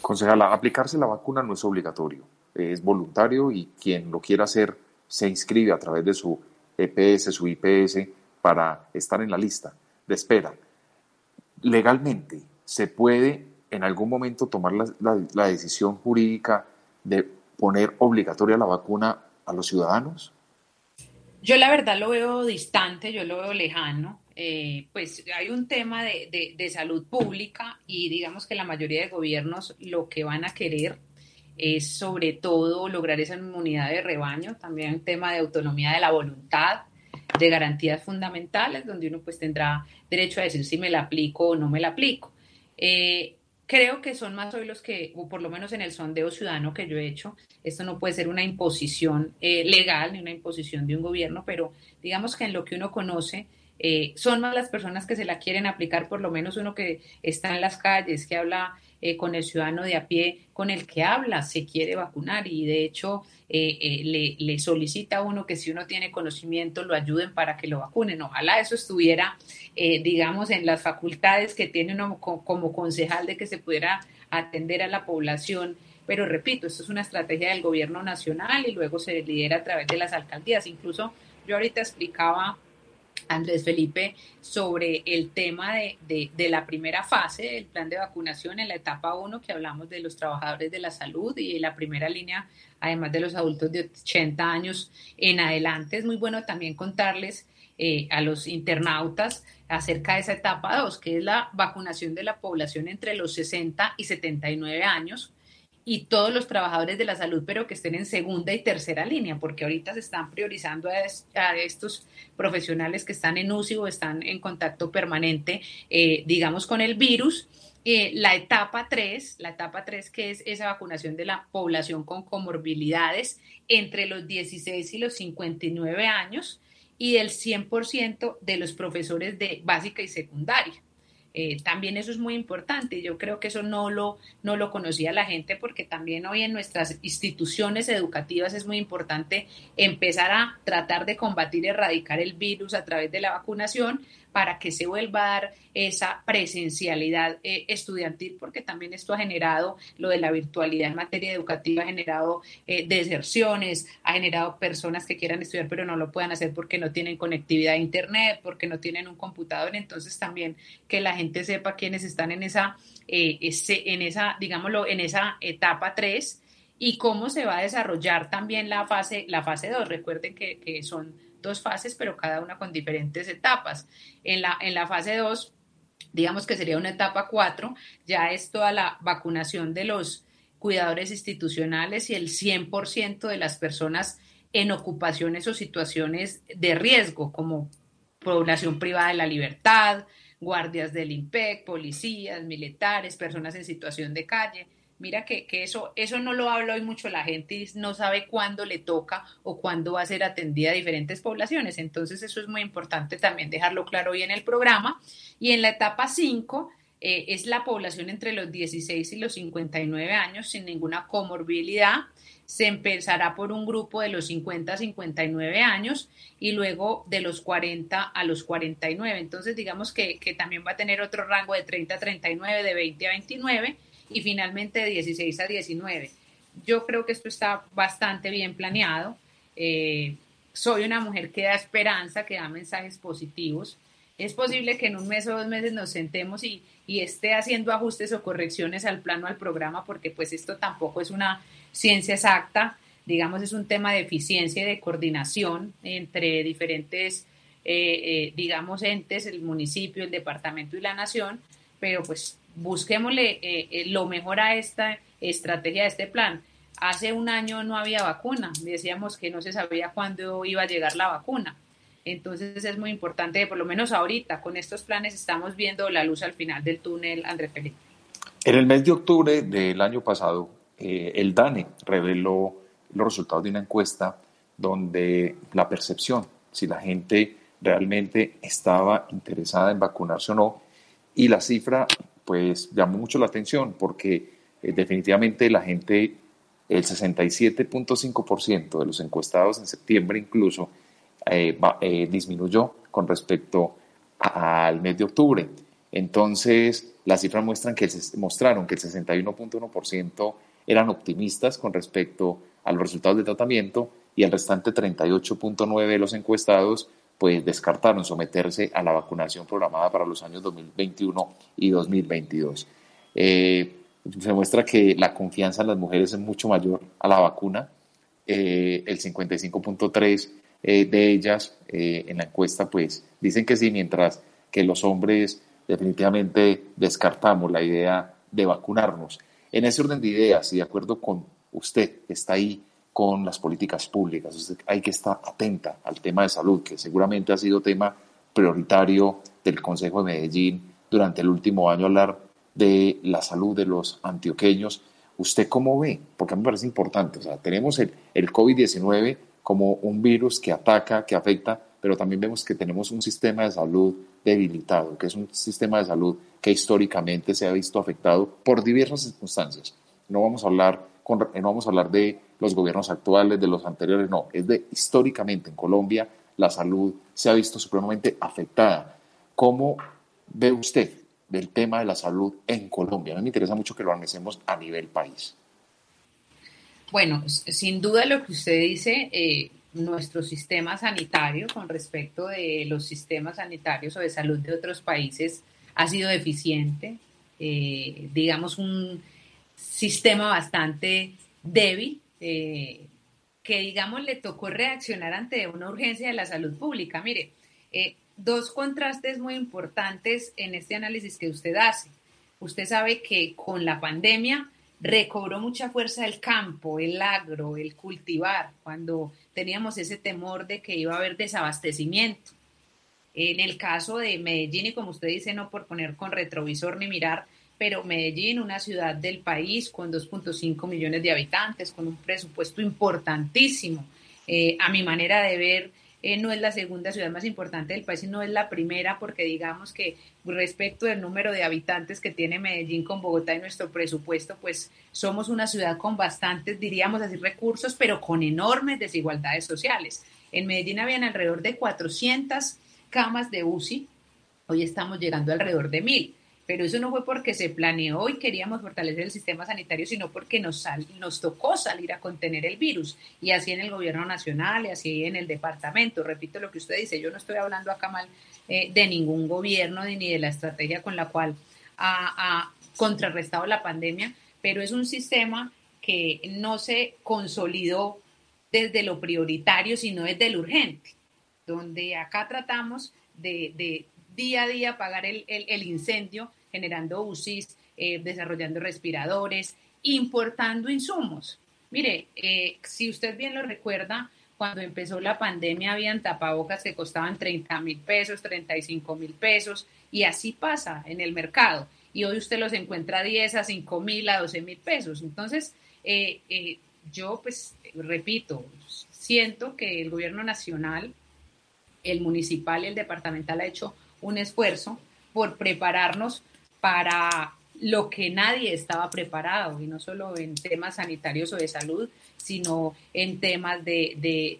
Concejala, aplicarse la vacuna no es obligatorio, es voluntario y quien lo quiera hacer se inscribe a través de su EPS, su IPS, para estar en la lista de espera. Legalmente, ¿se puede en algún momento tomar la, la decisión jurídica de poner obligatoria la vacuna a los ciudadanos? Yo la verdad lo veo distante, yo lo veo lejano. Eh, pues hay un tema de, de, salud pública y digamos que la mayoría de gobiernos lo que van a querer es sobre todo lograr esa inmunidad de rebaño, también un tema de autonomía de la voluntad, de garantías fundamentales, donde uno pues tendrá derecho a decir si me la aplico o no me la aplico. Eh, creo que son más hoy los que, o por lo menos en el sondeo ciudadano que yo he hecho, esto no puede ser una imposición eh, legal ni una imposición de un gobierno, pero digamos que en lo que uno conoce, eh, son más las personas que se la quieren aplicar, por lo menos uno que está en las calles, que habla eh, con el ciudadano de a pie, con el que habla, se quiere vacunar y de hecho le, le, solicita a uno que si uno tiene conocimiento lo ayuden para que lo vacunen. Ojalá eso estuviera, digamos, en las facultades que tiene uno como concejal de que se pudiera atender a la población pero repito, esto es una estrategia del gobierno nacional y luego se lidera a través de las alcaldías. Incluso yo ahorita explicaba Andrés Felipe sobre el tema de, la primera fase del plan de vacunación en la etapa 1 que hablamos de los trabajadores de la salud y la primera línea, además de los adultos de 80 años en adelante. Es muy bueno también contarles eh, a los internautas acerca de esa etapa 2, que es la vacunación de la población entre los 60 y 79 años y todos los trabajadores de la salud, pero que estén en segunda y tercera línea, porque ahorita se están priorizando a, estos profesionales que están en UCI o están en contacto permanente, eh, digamos, con el virus. Eh, la etapa 3, la etapa 3 que es esa vacunación de la población con comorbilidades entre los 16 y los 59 años y del 100% de los profesores de básica y secundaria. Eh, también eso es muy importante. Yo creo que eso no lo, no lo conocía la gente porque también hoy en nuestras instituciones educativas es muy importante empezar a tratar de combatir y erradicar el virus a través de la vacunación, para que se vuelva a dar esa presencialidad eh, estudiantil, porque también esto ha generado lo de la virtualidad en materia educativa, ha generado eh, deserciones, ha generado personas que quieran estudiar pero no lo puedan hacer porque no tienen conectividad a Internet, porque no tienen un computador. Entonces también que la gente sepa quiénes están en esa, eh, en esa digámoslo, en esa etapa 3 y cómo se va a desarrollar también la fase, la fase 2. Recuerden que, que son dos fases, pero cada una con diferentes etapas. En la, en la fase 2, digamos que sería una etapa 4, ya es toda la vacunación de los cuidadores institucionales y el 100% de las personas en ocupaciones o situaciones de riesgo, como población privada de la libertad, guardias del IMPEC, policías, militares, personas en situación de calle. Mira que, eso, eso no lo habla hoy mucho la gente y no sabe cuándo le toca o cuándo va a ser atendida a diferentes poblaciones. Entonces eso es muy importante también dejarlo claro hoy en el programa. Y en la etapa 5 eh, es la población entre los 16 y los 59 años sin ninguna comorbilidad. Se empezará por un grupo de los 50 a 59 años y luego de los 40 a los 49. Entonces, digamos que, que también va a tener otro rango de 30 a 39, de 20 a 29 y finalmente de 16 a 19. Yo creo que esto está bastante bien planeado. Eh, soy una mujer que da esperanza, que da mensajes positivos. Es posible que en un mes o dos meses nos sentemos y, y esté haciendo ajustes o correcciones al plano, al programa, porque pues esto tampoco es una ciencia exacta, digamos, es un tema de eficiencia y de coordinación entre diferentes, eh, eh, digamos, entes, el municipio, el departamento y la nación, pero pues busquémosle lo mejor a esta estrategia, a este plan. Hace un año no había vacuna, decíamos que no se sabía cuándo iba a llegar la vacuna. Entonces es muy importante, por lo menos ahorita, con estos planes estamos viendo la luz al final del túnel, André Felipe. En el mes de octubre del año pasado, eh, el DANE reveló los resultados de una encuesta donde la percepción, si la gente realmente estaba interesada en vacunarse o no, y la cifra pues llamó mucho la atención porque eh, definitivamente la gente el 67.5% de los encuestados en septiembre incluso eh, eh, disminuyó con respecto al mes de octubre. Entonces, las cifras muestran que mostraron que el 61.1% eran optimistas con respecto a los resultados del tratamiento y el restante 38.9% de los encuestados pues descartaron someterse a la vacunación programada para los años 2021 y 2022. Eh, se muestra que la confianza en las mujeres es mucho mayor a la vacuna. Eh, el 55.3 eh, de ellas eh, en la encuesta pues dicen que sí, mientras que los hombres definitivamente descartamos la idea de vacunarnos. En ese orden de ideas y de acuerdo con usted está ahí con las políticas públicas, hay que estar atenta al tema de salud, que seguramente ha sido tema prioritario del Consejo de Medellín durante el último año hablar de la salud de los antioqueños. ¿Usted cómo ve? Porque a mí me parece importante. O sea, tenemos el, el COVID-19 como un virus que ataca, que afecta, pero también vemos que tenemos un sistema de salud debilitado, que es un sistema de salud que históricamente se ha visto afectado por diversas circunstancias. No vamos a hablar, con, no vamos a hablar de los gobiernos actuales, de los anteriores, no, es de históricamente en Colombia la salud se ha visto supremamente afectada. ¿Cómo ve usted del tema de la salud en Colombia. A mí me interesa mucho que lo analicemos a nivel país. Bueno, sin duda lo que usted dice, eh, nuestro sistema sanitario con respecto de los sistemas sanitarios o de salud de otros países ha sido deficiente, eh, digamos un sistema bastante débil, eh, que digamos le tocó reaccionar ante una urgencia de la salud pública. Mire, dos contrastes muy importantes en este análisis que usted hace. Usted sabe que con la pandemia recobró mucha fuerza el campo, el agro, el cultivar, cuando teníamos ese temor de que iba a haber desabastecimiento. En el caso de Medellín, y como usted dice, no por poner con retrovisor ni mirar, pero Medellín, una ciudad del país con 2.5 millones de habitantes, con un presupuesto importantísimo, eh, a mi manera de ver, eh, no es la segunda ciudad más importante del país, no es la primera, porque digamos que respecto del número de habitantes que tiene Medellín con Bogotá y nuestro presupuesto, pues somos una ciudad con bastantes, diríamos así, recursos, pero con enormes desigualdades sociales. En Medellín habían alrededor de 400 camas de UCI, hoy estamos llegando alrededor de mil pero eso no fue porque se planeó y queríamos fortalecer el sistema sanitario, sino porque nos, nos tocó salir a contener el virus, y así en el gobierno nacional y así en el departamento. Repito lo que usted dice, yo no estoy hablando acá mal eh, de ningún gobierno ni de la estrategia con la cual ha, ha contrarrestado la pandemia, pero es un sistema que no se consolidó desde lo prioritario, sino desde lo urgente, donde acá tratamos de día a día apagar el, el, incendio, generando UCIs, eh, desarrollando respiradores, importando insumos. Mire, eh, si usted bien lo recuerda, cuando empezó la pandemia habían tapabocas que costaban 30 mil pesos, 35 mil pesos, y así pasa en el mercado. Y hoy usted los encuentra a 10, a 5 mil, a 12 mil pesos. Entonces, eh, yo pues repito, siento que el gobierno nacional, el municipal y el departamental ha hecho un esfuerzo por prepararnos para lo que nadie estaba preparado, y no solo en temas sanitarios o de salud, sino en temas de,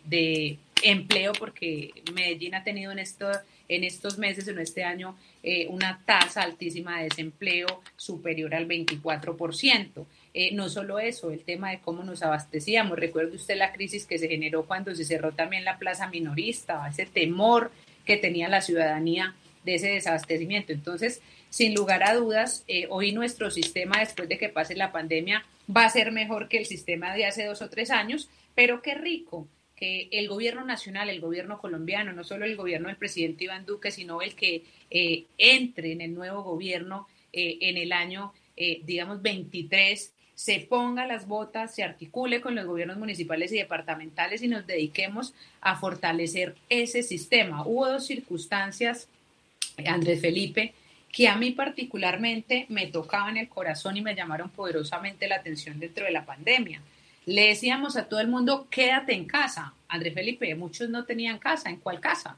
de, empleo, porque Medellín ha tenido en, esto, en estos meses, en este año, eh, una tasa altísima de desempleo superior al 24%. Eh, no solo eso, el tema de cómo nos abastecíamos. Recuerde usted la crisis que se generó cuando se cerró también la plaza minorista, ese temor que tenía la ciudadanía de ese desabastecimiento. Entonces, sin lugar a dudas, eh, hoy nuestro sistema, después de que pase la pandemia, va a ser mejor que el sistema de hace dos o tres años, pero qué rico que el gobierno nacional, el gobierno colombiano, no solo el gobierno del presidente Iván Duque, sino el que eh, entre en el nuevo gobierno en el año, digamos, 23, se ponga las botas, se articule con los gobiernos municipales y departamentales y nos dediquemos a fortalecer ese sistema. Hubo dos circunstancias, Andrés Felipe, que a mí particularmente me tocaban el corazón y me llamaron poderosamente la atención dentro de la pandemia. Le decíamos a todo el mundo, quédate en casa. Andrés Felipe, muchos no tenían casa. ¿En cuál casa?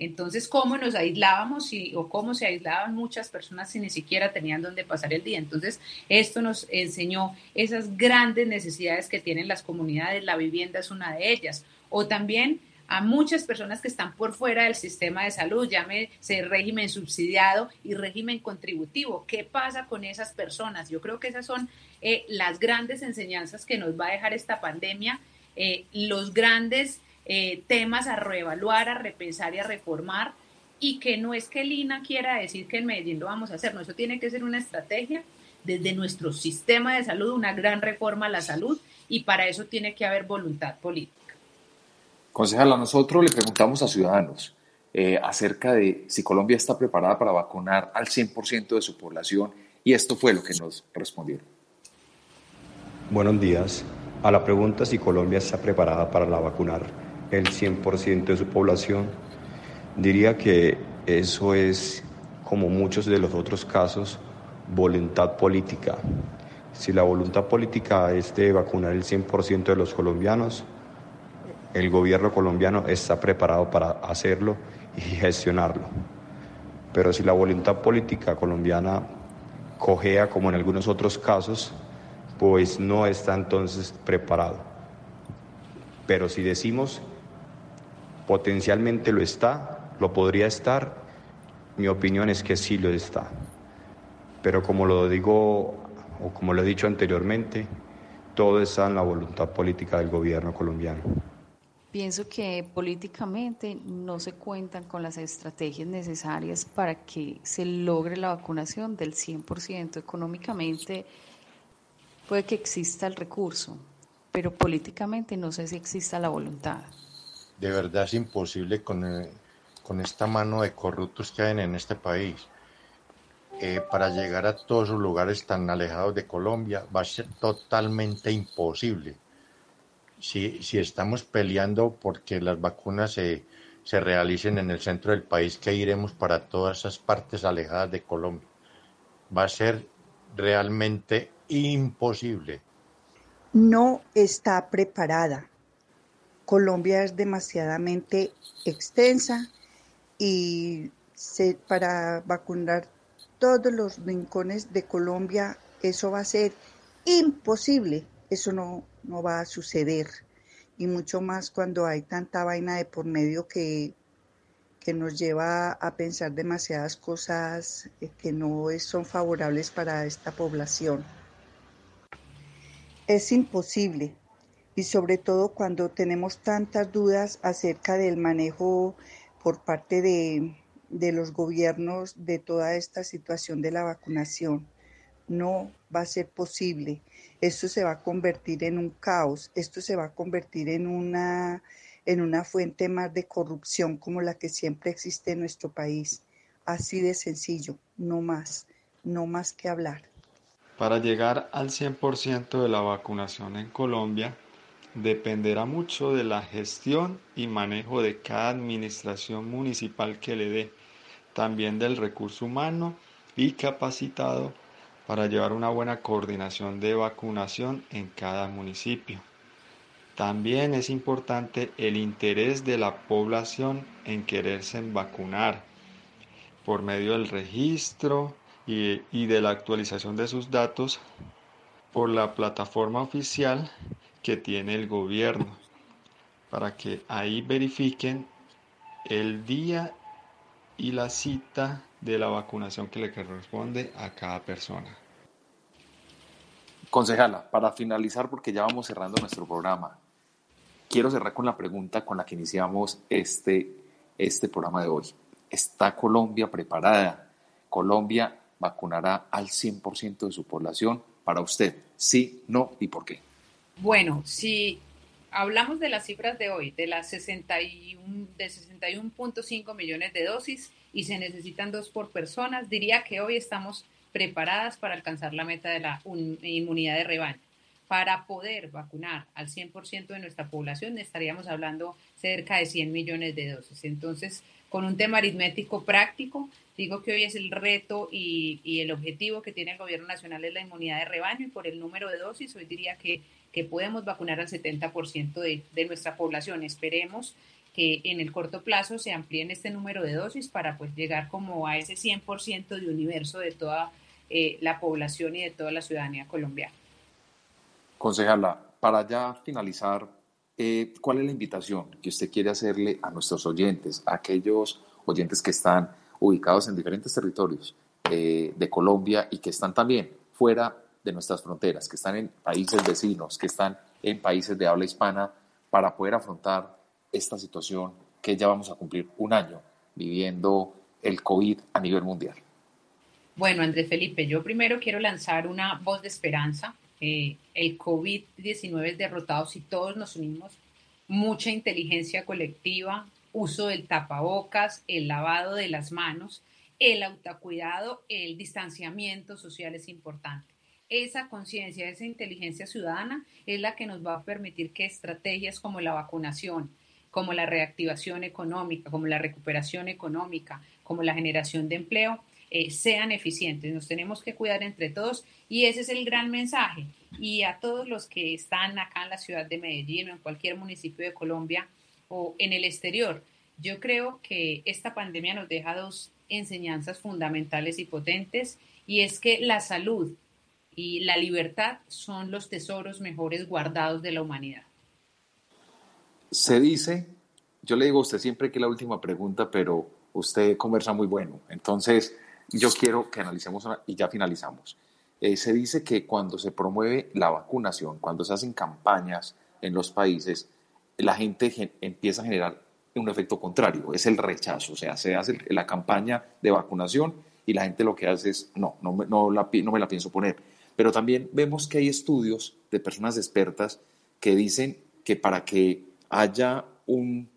Entonces, ¿cómo nos aislábamos y, o cómo se aislaban muchas personas si ni siquiera tenían dónde pasar el día? Entonces, esto nos enseñó esas grandes necesidades que tienen las comunidades, la vivienda es una de ellas, o también a muchas personas que están por fuera del sistema de salud, llámese régimen subsidiado y régimen contributivo. ¿Qué pasa con esas personas? Yo creo que esas son eh, las grandes enseñanzas que nos va a dejar esta pandemia, eh, los grandes eh, temas a reevaluar, a repensar y a reformar, y que no es que Lina quiera decir que en Medellín lo vamos a hacer, no, eso tiene que ser una estrategia desde nuestro sistema de salud, una gran reforma a la salud, y para eso tiene que haber voluntad política. Concejala, nosotros le preguntamos a ciudadanos eh, acerca de si Colombia está preparada para vacunar al 100% de su población, y esto fue lo que nos respondieron. Buenos días. A la pregunta si Colombia está preparada para la vacunar el 100% de su población. Diría que eso es, como muchos de los otros casos, voluntad política. Si la voluntad política es de vacunar el 100% de los colombianos, el gobierno colombiano está preparado para hacerlo y gestionarlo. Pero si la voluntad política colombiana cojea como en algunos otros casos, pues no está entonces preparado. Pero si decimos potencialmente lo está, lo podría estar, mi opinión es que sí lo está. Pero como lo digo, o como lo he dicho anteriormente, todo está en la voluntad política del gobierno colombiano. Pienso que políticamente no se cuentan con las estrategias necesarias para que se logre la vacunación del 100%. Económicamente puede que exista el recurso, pero políticamente no sé si exista la voluntad de verdad es imposible con, eh, con esta mano de corruptos que hay en este país. Eh, para llegar a todos los lugares tan alejados de Colombia va a ser totalmente imposible. Si, si estamos peleando porque las vacunas se, se realicen en el centro del país, que iremos para todas esas partes alejadas de Colombia. Va a ser realmente imposible. No está preparada Colombia es demasiadamente extensa y para vacunar todos los rincones de Colombia eso va a ser imposible, eso no, no va a suceder. Y mucho más cuando hay tanta vaina de por medio que, que nos lleva a pensar demasiadas cosas eh, que no son favorables para esta población. Es imposible, y sobre todo cuando tenemos tantas dudas acerca del manejo por parte de, los gobiernos de toda esta situación de la vacunación. No va a ser posible. Esto se va a convertir en un caos, esto se va a convertir en una, en una fuente más de corrupción como la que siempre existe en nuestro país. Así de sencillo, no más, no más que hablar. Para llegar al 100% de la vacunación en Colombia, dependerá mucho de la gestión y manejo de cada administración municipal que le dé, también del recurso humano y capacitado para llevar una buena coordinación de vacunación en cada municipio. También es importante el interés de la población en quererse vacunar por medio del registro y, y de la actualización de sus datos por la plataforma oficial que tiene el gobierno para que ahí verifiquen el día y la cita de la vacunación que le corresponde a cada persona. Concejala, para finalizar, porque ya vamos cerrando nuestro programa, quiero cerrar con la pregunta con la que iniciamos este, este programa de hoy. ¿Está Colombia preparada? ¿Colombia vacunará al 100% de su población? Para usted, sí, no y por qué. Bueno, si hablamos de las cifras de hoy, de las 61, de 61.5 millones de dosis y se necesitan dos por personas, diría que hoy estamos preparadas para alcanzar la meta de la inmunidad de rebaño. Para poder vacunar al 100% de nuestra población estaríamos hablando cerca de 100 millones de dosis. Entonces, con un tema aritmético práctico, digo que hoy es el reto y, el objetivo que tiene el gobierno nacional es la inmunidad de rebaño y por el número de dosis, hoy diría que que podemos vacunar al 70% de, de nuestra población. Esperemos que en el corto plazo se amplíen este número de dosis para pues llegar como a ese 100% de universo de toda eh, la población y de toda la ciudadanía colombiana. Concejala, para ya finalizar, eh, ¿cuál es la invitación que usted quiere hacerle a nuestros oyentes, a aquellos oyentes que están ubicados en diferentes territorios eh, de Colombia y que están también fuera de nuestras fronteras, que están en países vecinos, que están en países de habla hispana, para poder afrontar esta situación que ya vamos a cumplir un año viviendo el COVID a nivel mundial? Bueno, Andrés Felipe, yo primero quiero lanzar una voz de esperanza. Eh, el COVID-19 es derrotado si todos nos unimos. Mucha inteligencia colectiva, uso del tapabocas, el lavado de las manos, el autocuidado, el distanciamiento social es importante esa conciencia, esa inteligencia ciudadana es la que nos va a permitir que estrategias como la vacunación, como la reactivación económica, como la recuperación económica, como la generación de empleo, eh, sean eficientes. Nos tenemos que cuidar entre todos y ese es el gran mensaje. Y a todos los que están acá en la ciudad de Medellín o en cualquier municipio de Colombia o en el exterior, yo creo que esta pandemia nos deja dos enseñanzas fundamentales y potentes y es que la salud y la libertad son los tesoros mejores guardados de la humanidad. Se dice, yo le digo a usted siempre que la última pregunta, pero usted conversa muy bueno, entonces yo quiero que analicemos una, y ya finalizamos. Eh, se dice que cuando se promueve la vacunación, cuando se hacen campañas en los países, la gente empieza a generar un efecto contrario, es el rechazo, o sea, se hace la campaña de vacunación y la gente lo que hace es, no, no, no, la, no me la pienso poner. Pero también vemos que hay estudios de personas expertas que dicen que para que haya un,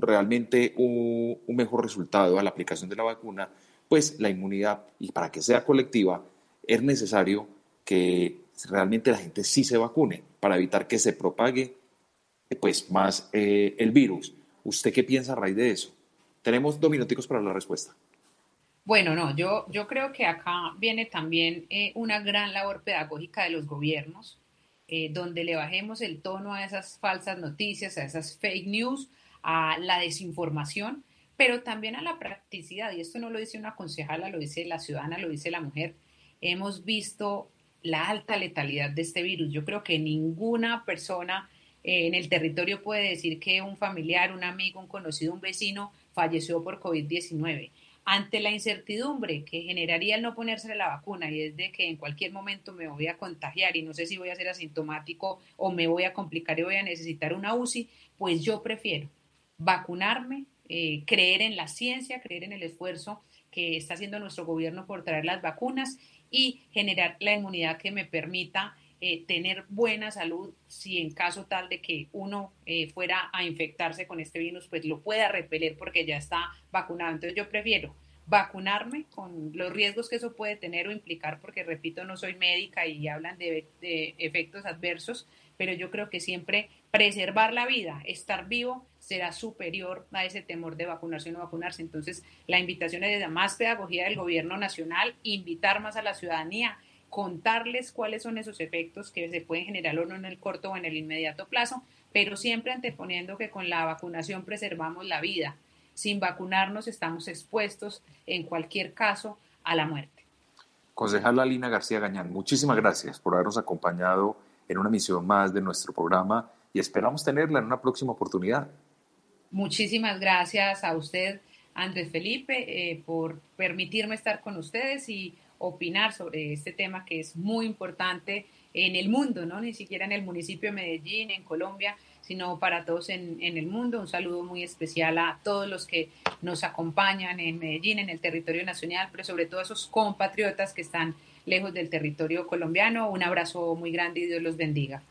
realmente un, un, mejor resultado a la aplicación de la vacuna, pues la inmunidad, y para que sea colectiva, es necesario que realmente la gente sí se vacune para evitar que se propague pues, más eh, el virus. ¿Usted qué piensa a raíz de eso? Tenemos dos minuticos para la respuesta. Bueno, no, yo, yo creo que acá viene también eh, una gran labor pedagógica de los gobiernos, eh, donde le bajemos el tono a esas falsas noticias, a esas fake news, a la desinformación, pero también a la practicidad. Y esto no lo dice una concejala, lo dice la ciudadana, lo dice la mujer. Hemos visto la alta letalidad de este virus. Yo creo que ninguna persona eh, en el territorio puede decir que un familiar, un amigo, un conocido, un vecino falleció por COVID-19 ante la incertidumbre que generaría el no ponerse la vacuna y es de que en cualquier momento me voy a contagiar y no sé si voy a ser asintomático o me voy a complicar y voy a necesitar una UCI, pues yo prefiero vacunarme, eh, creer en la ciencia, creer en el esfuerzo que está haciendo nuestro gobierno por traer las vacunas y generar la inmunidad que me permita eh, tener buena salud si en caso tal de que uno eh, fuera a infectarse con este virus, pues lo pueda repeler porque ya está vacunado. Entonces yo prefiero vacunarme con los riesgos que eso puede tener o implicar, porque repito, no soy médica y hablan de, de efectos adversos, pero yo creo que siempre preservar la vida, estar vivo, será superior a ese temor de vacunarse o no vacunarse. Entonces, la invitación es de más pedagogía del gobierno nacional, invitar más a la ciudadanía contarles cuáles son esos efectos que se pueden generar o no en el corto o en el inmediato plazo, pero siempre anteponiendo que con la vacunación preservamos la vida. Sin vacunarnos estamos expuestos en cualquier caso a la muerte. Concejal Alina García Gañán, muchísimas gracias por habernos acompañado en una emisión más de nuestro programa y esperamos tenerla en una próxima oportunidad. Muchísimas gracias a usted, Andrés Felipe, eh, por permitirme estar con ustedes y opinar sobre este tema que es muy importante en el mundo, no ni siquiera en el municipio de Medellín, en Colombia, sino para todos en, en, el mundo. Un saludo muy especial a todos los que nos acompañan en Medellín, en el territorio nacional, pero sobre todo a esos compatriotas que están lejos del territorio colombiano. Un abrazo muy grande y Dios los bendiga.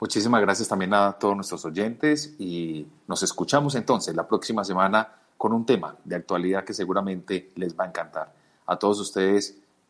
Muchísimas gracias también a todos nuestros oyentes y nos escuchamos entonces la próxima semana con un tema de actualidad que seguramente les va a encantar. A todos ustedes